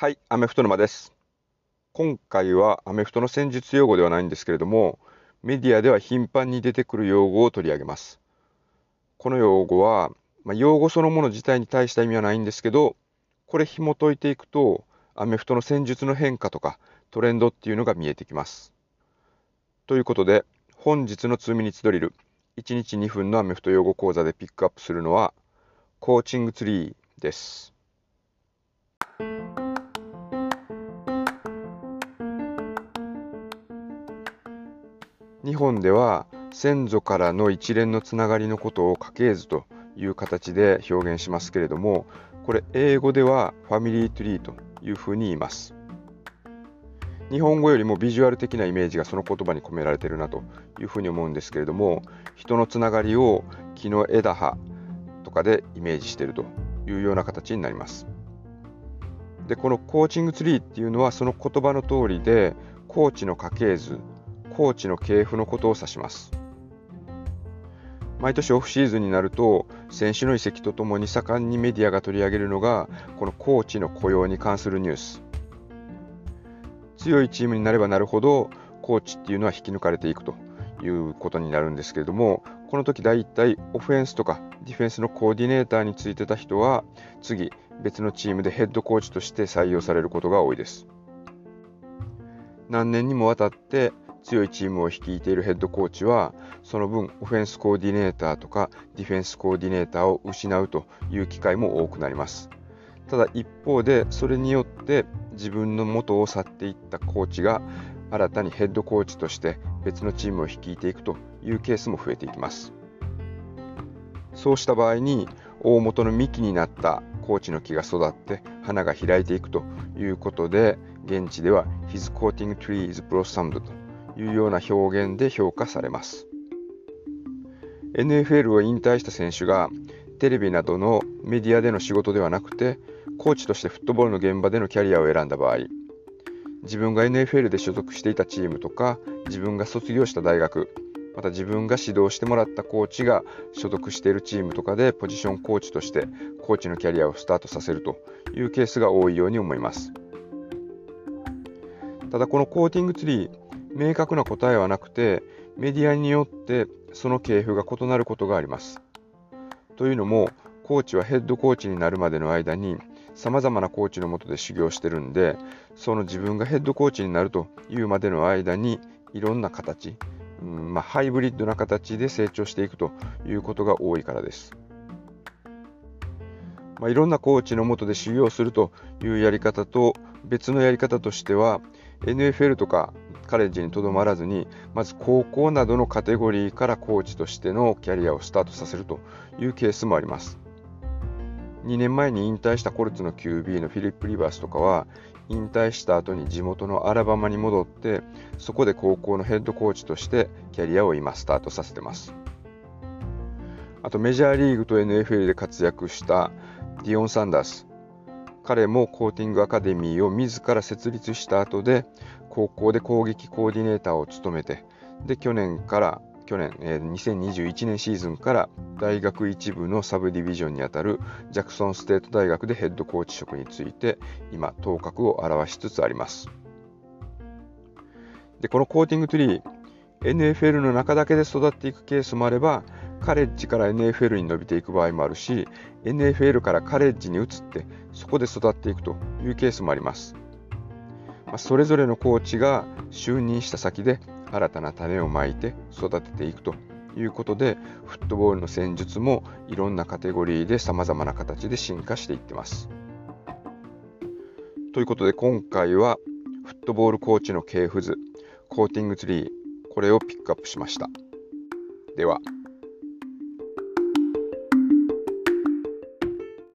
はい、アメフト沼です。今回はアメフトの戦術用語ではないんですけれども、メディアでは頻繁に出てくる用語を取り上げます。この用語は、まあ、用語そのもの自体に対した意味はないんですけど、これ紐解いていくと、アメフトの戦術の変化とかトレンドっていうのが見えてきます。ということで、本日の2ミニッツドリル、1日2分のアメフト用語講座でピックアップするのは、コーチングツリーです。日本では先祖からの一連のつながりのことを家系図という形で表現しますけれどもこれ英語ではファミリートリーというふうに言います。日本語よりもビジュアル的なイメージがその言葉に込められてるなというふうに思うんですけれども人のつながりを木の枝葉とかでイメージしているというような形になります。でこのコーチングツリーっていうのはその言葉の通りでコーチの家系図コーチの系譜のことを指します。毎年オフシーズンになると選手の移籍とともに盛んにメディアが取り上げるのがこのコーチの雇用に関するニュース強いチームになればなるほどコーチっていうのは引き抜かれていくということになるんですけれどもこの時大体オフェンスとかディフェンスのコーディネーターについてた人は次別のチームでヘッドコーチとして採用されることが多いです何年にもわたって強いチームを率いているヘッドコーチはその分オフェンスコーディネーターとかディフェンスコーディネーターを失うという機会も多くなります。ただ一方でそれによって自分の元を去っていったコーチが新たにヘッドコーチとして別のチームを率いていくというケースも増えていきます。そうした場合に大元の幹になったコーチの木が育って花が開いていくということで現地では His coating trees blossomed というような表現で評価されます。NFL を引退した選手がテレビなどのメディアでの仕事ではなくてコーチとしてフットボールの現場でのキャリアを選んだ場合自分が NFL で所属していたチームとか自分が卒業した大学また自分が指導してもらったコーチが所属しているチームとかでポジションコーチとしてコーチのキャリアをスタートさせるというケースが多いように思います。ただこのコーティングツリー明確な答えはなくてメディアによってその系譜が異なることがあります。というのもコーチはヘッドコーチになるまでの間にさまざまなコーチのもとで修行してるんでその自分がヘッドコーチになるというまでの間にいろんな形、うんまあ、ハイブリッドな形で成長していくということが多いからです。まあ、いろんなコーチのもとで修行するというやり方と別のやり方としては NFL とかカレッジにとどまらずにまず高校などのカテゴリーからコーチとしてのキャリアをスタートさせるというケースもあります。2年前に引退したコルツの QB のフィリップ・リバースとかは引退した後に地元のアラバマに戻ってそこで高校のヘッドコーチとしてキャリアを今スタートさせてます。あとメジャーリーグと NFL で活躍したディオン・サンダース。彼もコーティングアカデミーを自ら設立した後で高校で攻撃コーディネーターを務めてで去年から去年、えー、2021年シーズンから大学一部のサブディビジョンにあたるジャクソンステート大学でヘッドコーチ職について今頭角を現しつつあります。でこのコーティングトリー NFL の中だけで育っていくケースもあればカレッジから NFL に伸びていく場合もあるし NFL からカレッジに移ってそこで育っていくというケースもあります、まあ、それぞれのコーチが就任した先で新たな種をまいて育てていくということでフットボールの戦術もいろんなカテゴリーでさまざまな形で進化していってます。ということで今回はフットボールコーチの系譜図コーティングツリーこれをピックアップしました。では。